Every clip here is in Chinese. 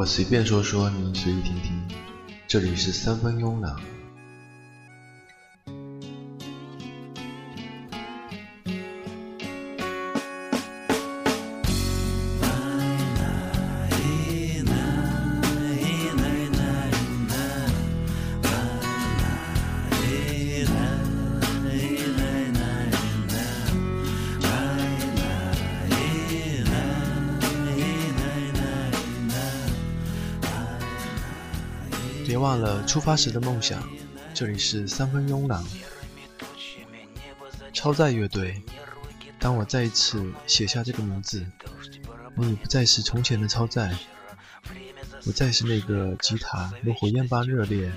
我随便说说，您随意听听。这里是三分慵懒。出发时的梦想。这里是三分慵懒。超载乐队。当我再一次写下这个名字，我已不再是从前的超载，不再是那个吉他如火焰般热烈，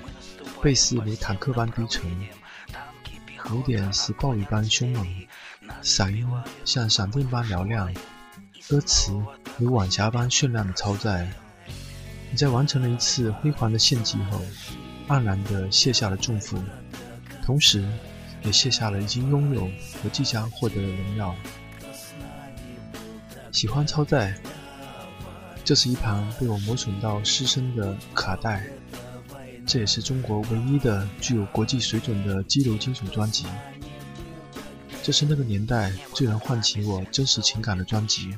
贝斯如坦克般低沉，鼓点似暴雨般凶猛，嗓音像闪电般嘹亮，歌词如晚霞般绚烂的超载。你在完成了一次辉煌的献祭后，黯然地卸下了重负，同时也卸下了已经拥有和即将获得的荣耀。喜欢超载，这是一盘被我磨损到失声的卡带，这也是中国唯一的具有国际水准的激流金属专辑。这是那个年代最能唤起我真实情感的专辑。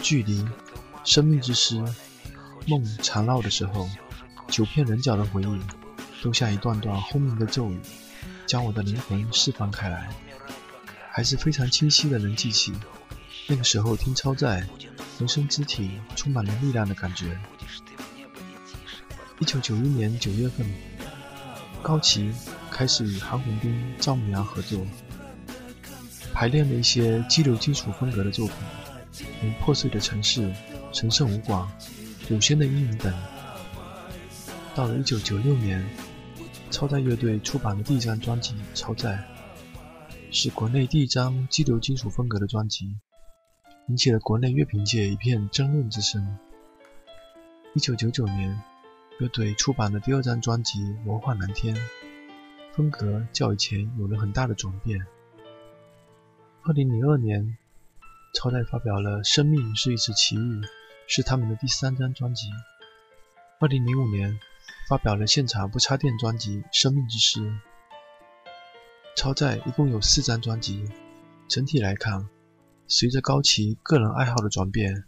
距离，生命之诗。梦缠绕的时候，九片人角的回忆，都像一段段轰鸣的咒语，将我的灵魂释放开来。还是非常清晰的能记起，那个时候听超载，浑身肢体充满了力量的感觉。一九九一年九月份，高旗开始与韩红斌、赵牧阳合作，排练了一些激流金属风格的作品，如《破碎的城市》《神圣无广》。祖先的阴影等。到了1996年，超载乐队出版的第一张专辑《超载》，是国内第一张激流金属风格的专辑，引起了国内乐评界一片争论之声。1999年，乐队出版的第二张专辑《魔幻蓝天》，风格较以前有了很大的转变。2002年，超载发表了《生命是一次奇遇》。是他们的第三张专辑。二零零五年，发表了现场不插电专辑《生命之诗》。超载一共有四张专辑。整体来看，随着高崎个人爱好的转变，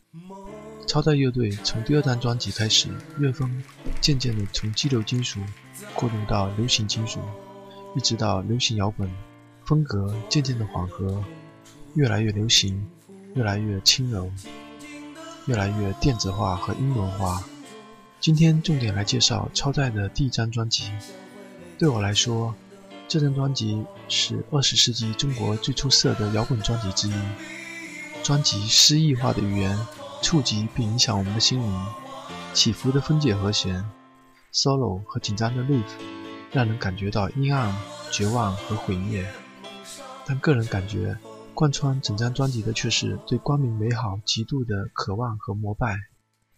超载乐队从第二张专辑开始，乐风渐渐地从激流金属过渡到流行金属，一直到流行摇滚，风格渐渐的缓和，越来越流行，越来越轻柔。越来越电子化和英文化。今天重点来介绍超载的第一张专辑。对我来说，这张专辑是二十世纪中国最出色的摇滚专辑之一。专辑诗意化的语言触及并影响我们的心灵，起伏的分解和弦、solo 和紧张的 riff，让人感觉到阴暗、绝望和毁灭。但个人感觉。贯穿整张专辑的却是对光明美好极度的渴望和膜拜。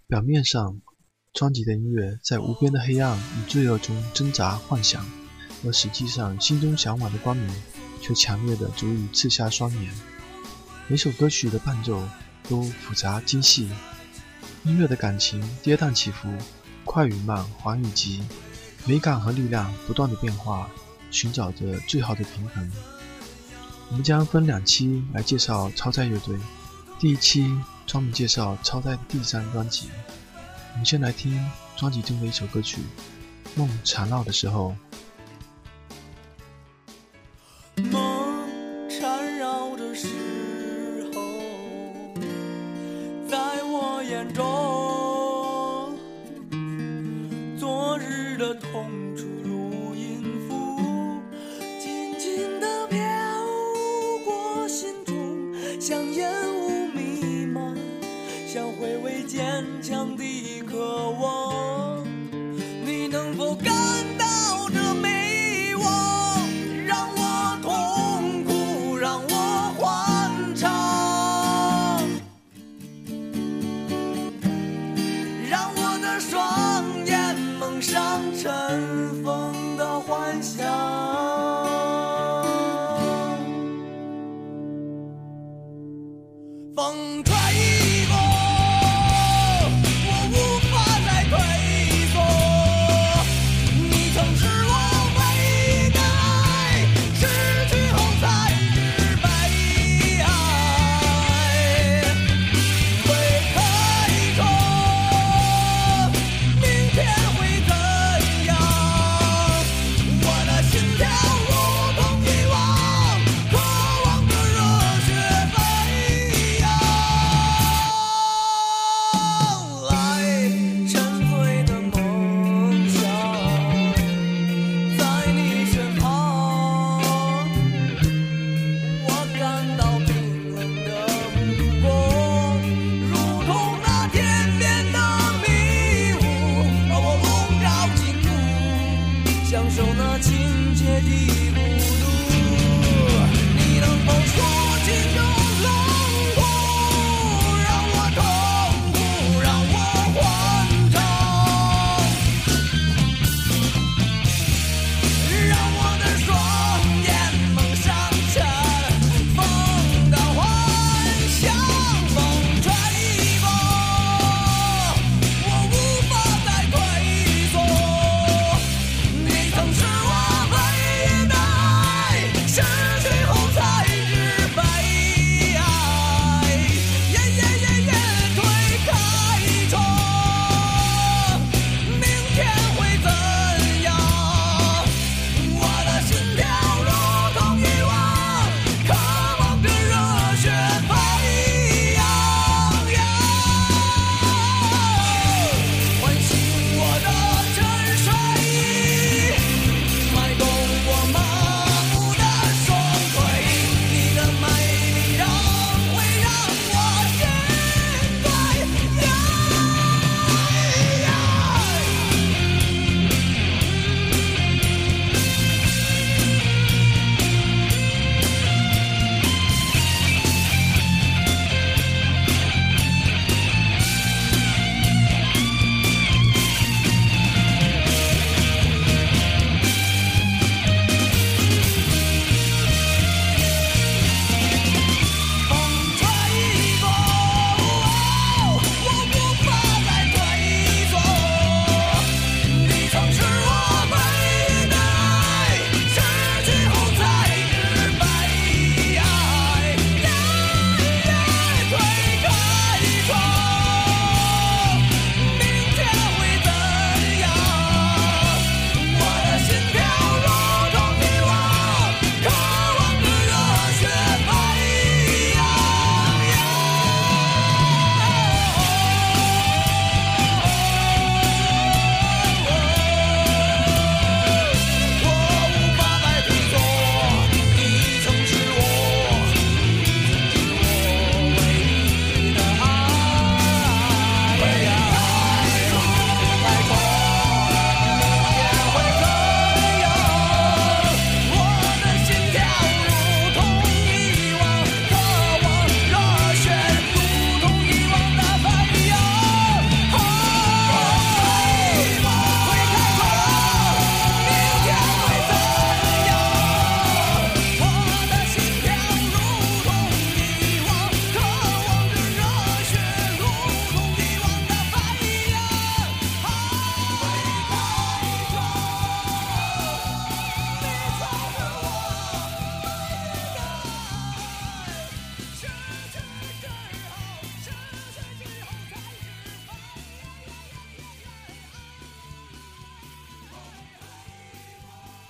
表面上，专辑的音乐在无边的黑暗与罪恶中挣扎幻想，而实际上心中向往的光明却强烈的足以刺瞎双眼。每首歌曲的伴奏都复杂精细，音乐的感情跌宕起伏，快与慢，缓与急，美感和力量不断的变化，寻找着最好的平衡。我们将分两期来介绍超载乐队。第一期专门介绍超载的第三专辑。我们先来听专辑中的一首歌曲《梦缠绕的时候》。风吹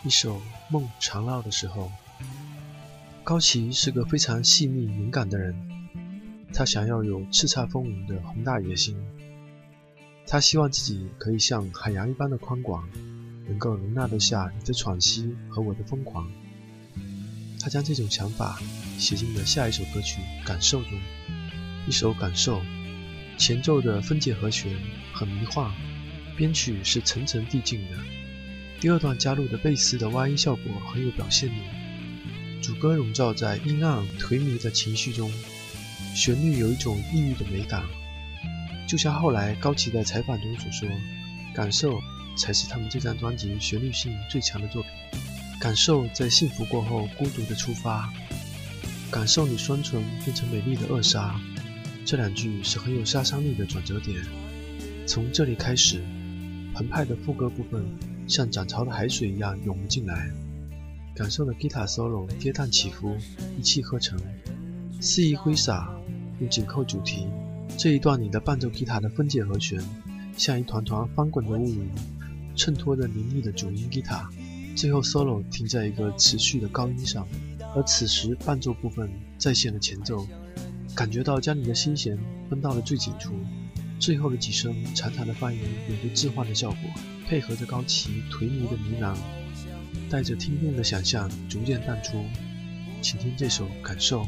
一首《梦长绕》的时候，高崎是个非常细腻敏感的人，他想要有叱咤风云的宏大野心，他希望自己可以像海洋一般的宽广，能够容纳得下你的喘息和我的疯狂。他将这种想法写进了下一首歌曲《感受》中，一首《感受》，前奏的分解和弦很迷幻，编曲是层层递进的。第二段加入的贝斯的挖音效果很有表现力，主歌笼罩在阴暗颓靡的情绪中，旋律有一种抑郁的美感，就像后来高崎在采访中所说：“感受才是他们这张专辑旋律性最强的作品。感受在幸福过后孤独的出发，感受你双唇变成美丽的扼杀。”这两句是很有杀伤力的转折点。从这里开始，澎湃的副歌部分。像涨潮的海水一样涌了进来，感受了吉他 solo 跌宕起伏，一气呵成，肆意挥洒，又紧扣主题。这一段里的伴奏吉他的分解和弦，像一团团翻滚的乌云，衬托着凌厉的主音吉他。最后 solo 停在一个持续的高音上，而此时伴奏部分再现了前奏，感觉到将你的心弦分到了最紧处。最后的几声长长的发音，有着置换的效果。配合着高崎颓靡的呢喃，带着听众的想象逐渐淡出。请听这首《感受》。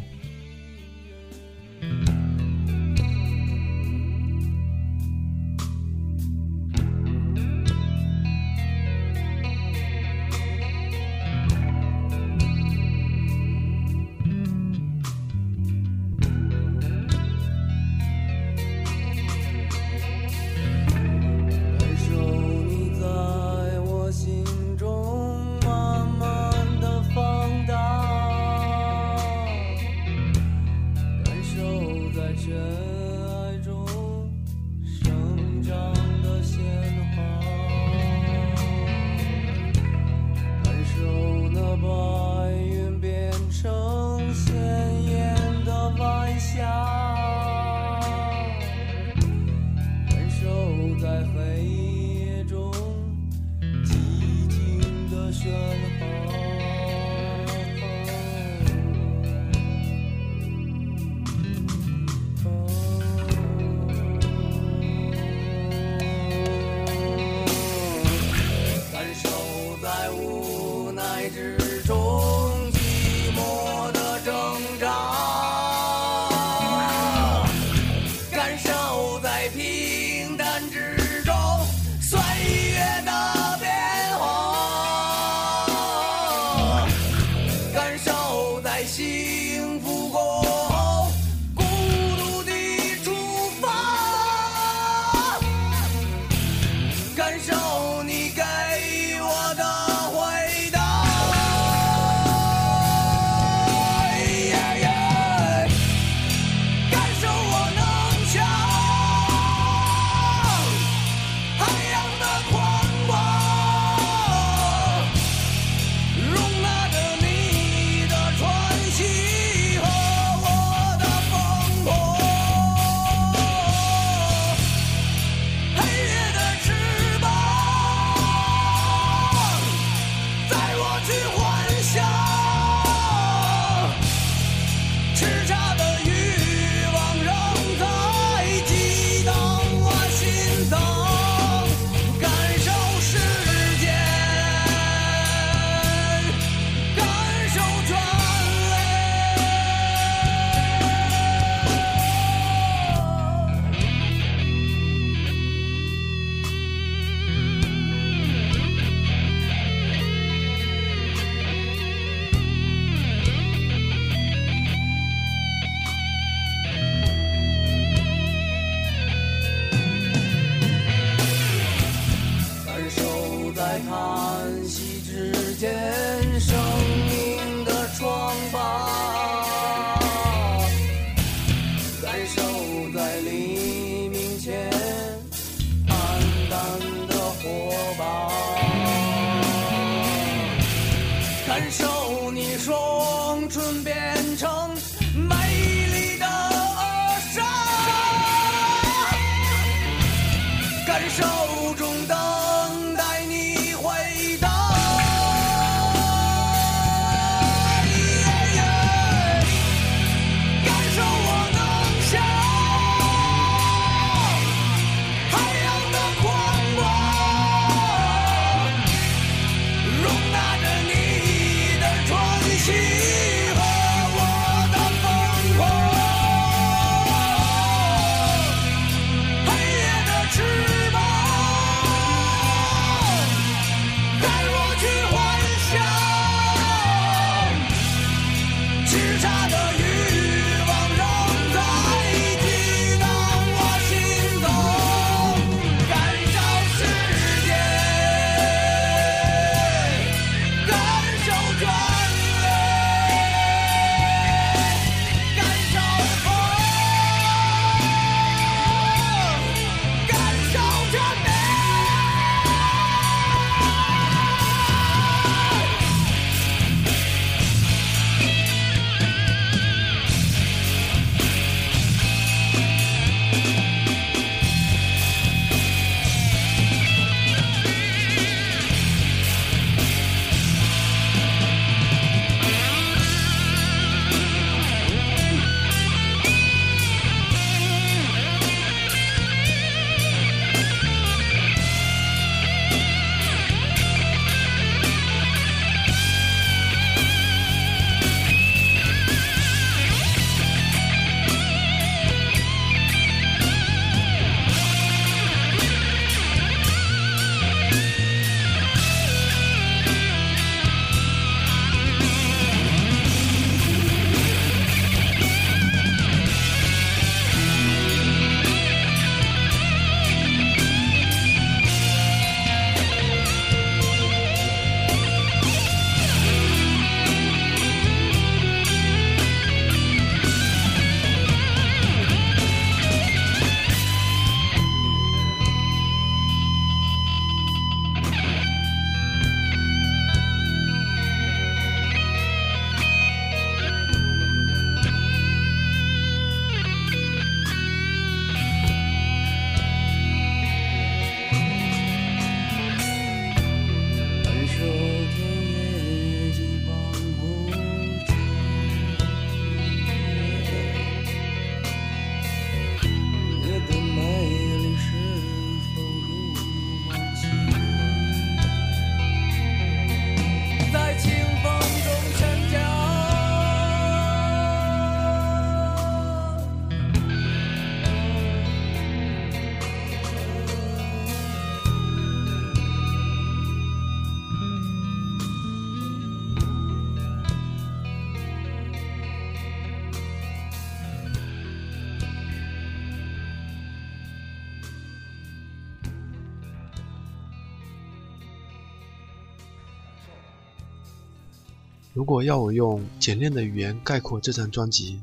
如果要我用简练的语言概括这张专辑，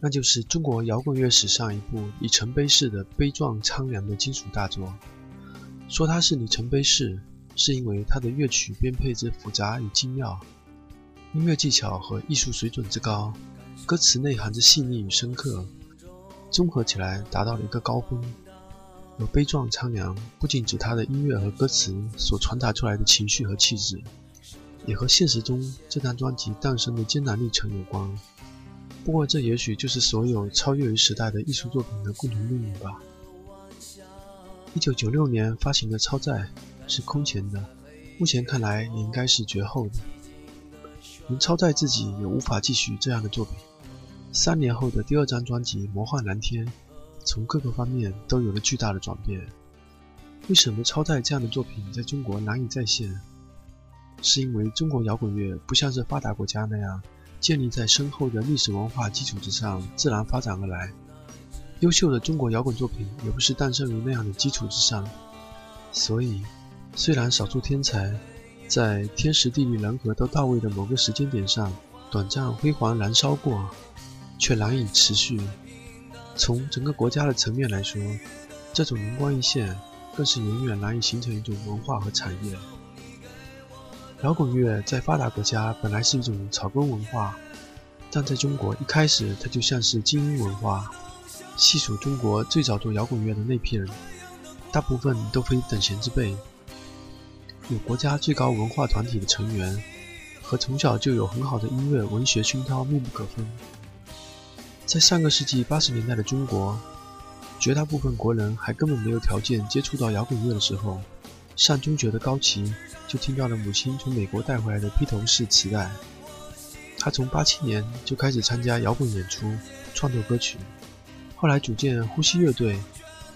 那就是中国摇滚乐史上一部里程碑式的悲壮苍凉的金属大作。说它是里程碑式，是因为它的乐曲编配之复杂与精妙，音乐技巧和艺术水准之高，歌词内涵之细腻与深刻，综合起来达到了一个高峰。而悲壮苍凉不仅指它的音乐和歌词所传达出来的情绪和气质。也和现实中这张专辑诞生的艰难历程有关。不过，这也许就是所有超越于时代的艺术作品的共同命运吧。一九九六年发行的《超载》是空前的，目前看来也应该是绝后的。连超载自己也无法继续这样的作品。三年后的第二张专辑《魔幻蓝天》，从各个方面都有了巨大的转变。为什么超载这样的作品在中国难以再现？是因为中国摇滚乐不像是发达国家那样建立在深厚的历史文化基础之上自然发展而来，优秀的中国摇滚作品也不是诞生于那样的基础之上。所以，虽然少数天才在天时地利人和都到位的某个时间点上短暂辉煌燃烧过，却难以持续。从整个国家的层面来说，这种灵光一现更是远远难以形成一种文化和产业。摇滚乐在发达国家本来是一种草根文化，但在中国一开始它就像是精英文化。细数中国最早做摇滚乐的那批人，大部分都非等闲之辈，有国家最高文化团体的成员，和从小就有很好的音乐文学熏陶密不可分。在上个世纪八十年代的中国，绝大部分国人还根本没有条件接触到摇滚乐的时候，上中学的高旗。就听到了母亲从美国带回来的披头士磁带。他从八七年就开始参加摇滚演出，创作歌曲，后来组建呼吸乐队，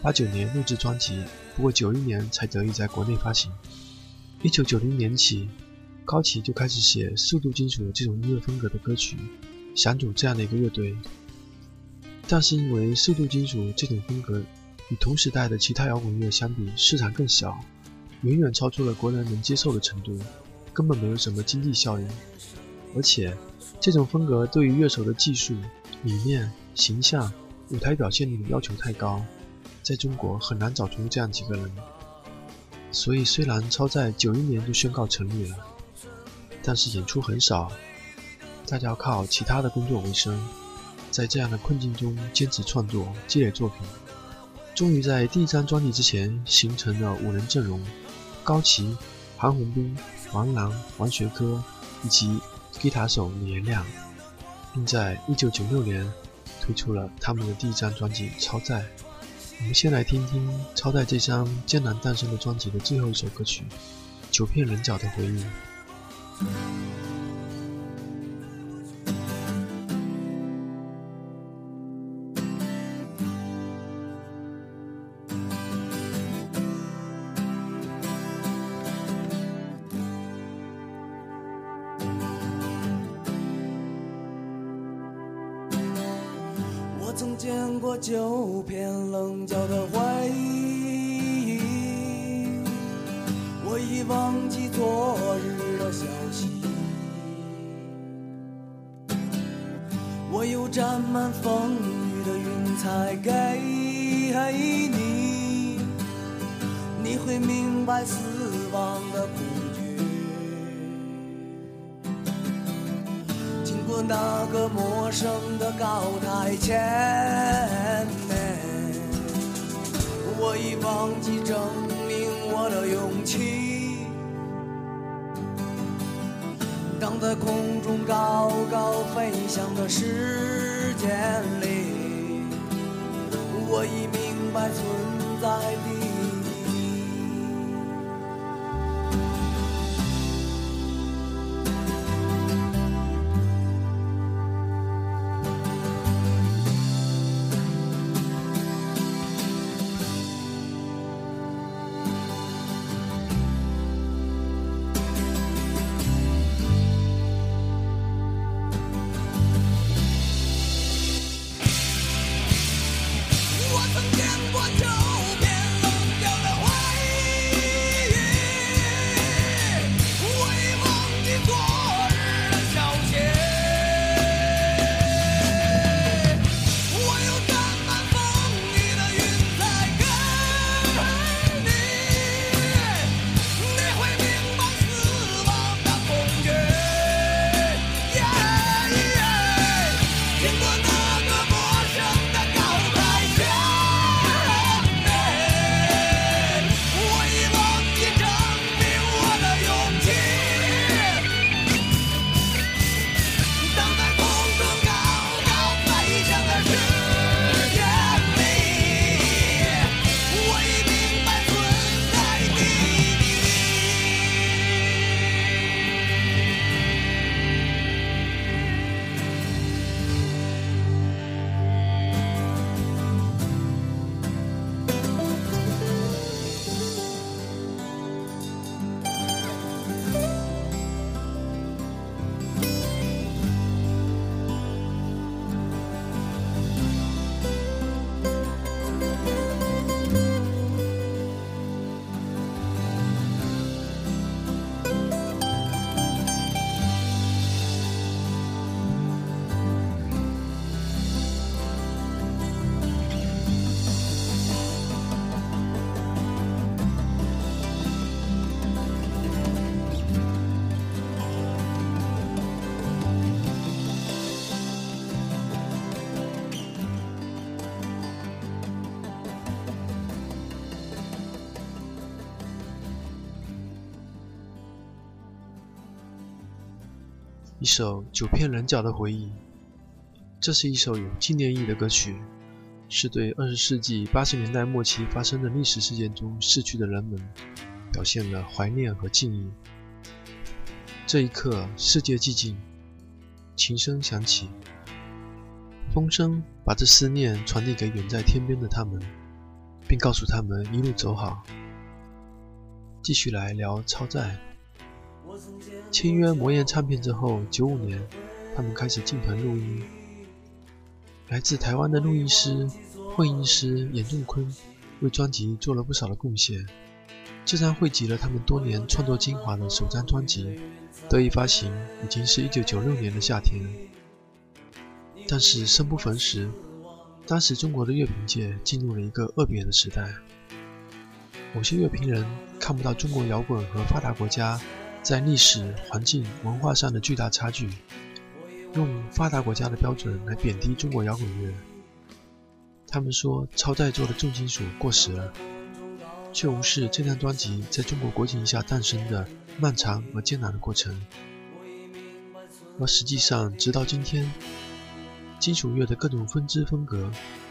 八九年录制专辑，不过九一年才得以在国内发行。一九九零年起，高崎就开始写速度金属这种音乐风格的歌曲，想组这样的一个乐队。但是因为速度金属这种风格与同时代的其他摇滚乐相比，市场更小。远远超出了国人能接受的程度，根本没有什么经济效应。而且，这种风格对于乐手的技术、理念、形象、舞台表现力的要求太高，在中国很难找出这样几个人。所以，虽然超在九一年就宣告成立了，但是演出很少，大家要靠其他的工作为生。在这样的困境中坚持创作、积累作品，终于在第一张专辑之前形成了五人阵容。高崎、韩红斌、王楠、王学科以及吉他手李延亮，并在1996年推出了他们的第一张专辑《超载》。我们先来听听《超载》这张艰难诞生的专辑的最后一首歌曲《九片人脚的回忆》。那个陌生的高台前，我已忘记证明我的勇气。当在空中高高飞翔的时间里，我已明白存在的一首九片棱角的回忆。这是一首有纪念意义的歌曲，是对二十世纪八十年代末期发生的历史事件中逝去的人们，表现了怀念和敬意。这一刻，世界寂静，琴声响起，风声把这思念传递给远在天边的他们，并告诉他们一路走好。继续来聊超载。签约魔岩唱片之后，九五年，他们开始进团录音。来自台湾的录音师、混音师严仲坤为专辑做了不少的贡献。这张汇集了他们多年创作精华的首张专辑，得以发行，已经是一九九六年的夏天。但是生不逢时，当时中国的乐评界进入了一个恶贬的时代。某些乐评人看不到中国摇滚和发达国家在历史、环境、文化上的巨大差距。用发达国家的标准来贬低中国摇滚乐，他们说超载做的重金属过时了，却无视这张专辑在中国国情下诞生的漫长而艰难的过程。而实际上，直到今天，金属乐的各种分支风格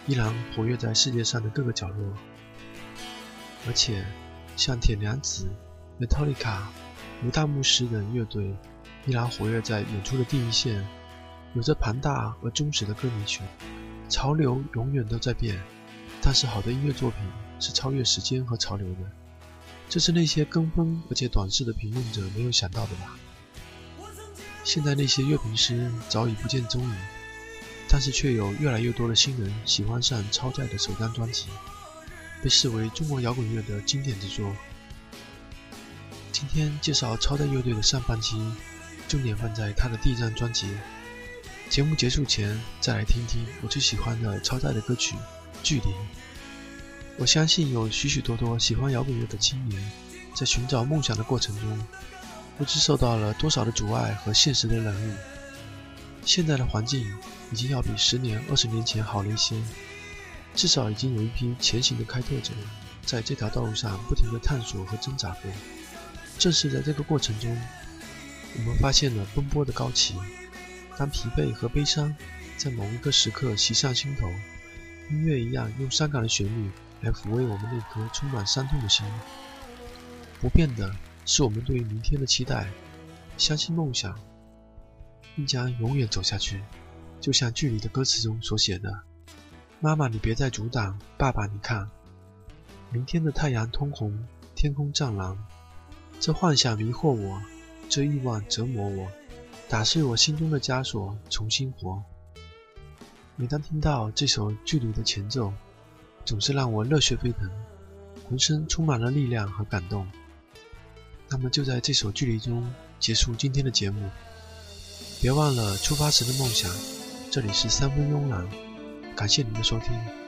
依然活跃在世界上的各个角落，而且像铁娘子、Metallica、吴大牧师等乐队依然活跃在演出的第一线。有着庞大而忠实的歌迷群，潮流永远都在变，但是好的音乐作品是超越时间和潮流的，这是那些跟风而且短视的评论者没有想到的吧？现在那些乐评师早已不见踪影，但是却有越来越多的新人喜欢上超载的首张专辑，被视为中国摇滚乐的经典之作。今天介绍超载乐队的上半期，重点放在他的第一张专辑。节目结束前，再来听听我最喜欢的超载的歌曲《距离》。我相信有许许多多喜欢摇滚乐的青年，在寻找梦想的过程中，不知受到了多少的阻碍和现实的冷遇。现在的环境已经要比十年、二十年前好了一些，至少已经有一批前行的开拓者，在这条道路上不停地探索和挣扎过。正是在这个过程中，我们发现了奔波的高崎。当疲惫和悲伤在某一个时刻袭上心头，音乐一样用伤感的旋律来抚慰我们那颗充满伤痛的心。不变的是我们对于明天的期待，相信梦想，并将永远走下去。就像剧里的歌词中所写的：“妈妈，你别再阻挡；爸爸，你看，明天的太阳通红，天空湛蓝。这幻想迷惑我，这欲望折磨我。”打碎我心中的枷锁，重新活。每当听到这首距离的前奏，总是让我热血沸腾，浑身充满了力量和感动。那么就在这首距离中结束今天的节目。别忘了出发时的梦想。这里是三分慵懒，感谢您的收听。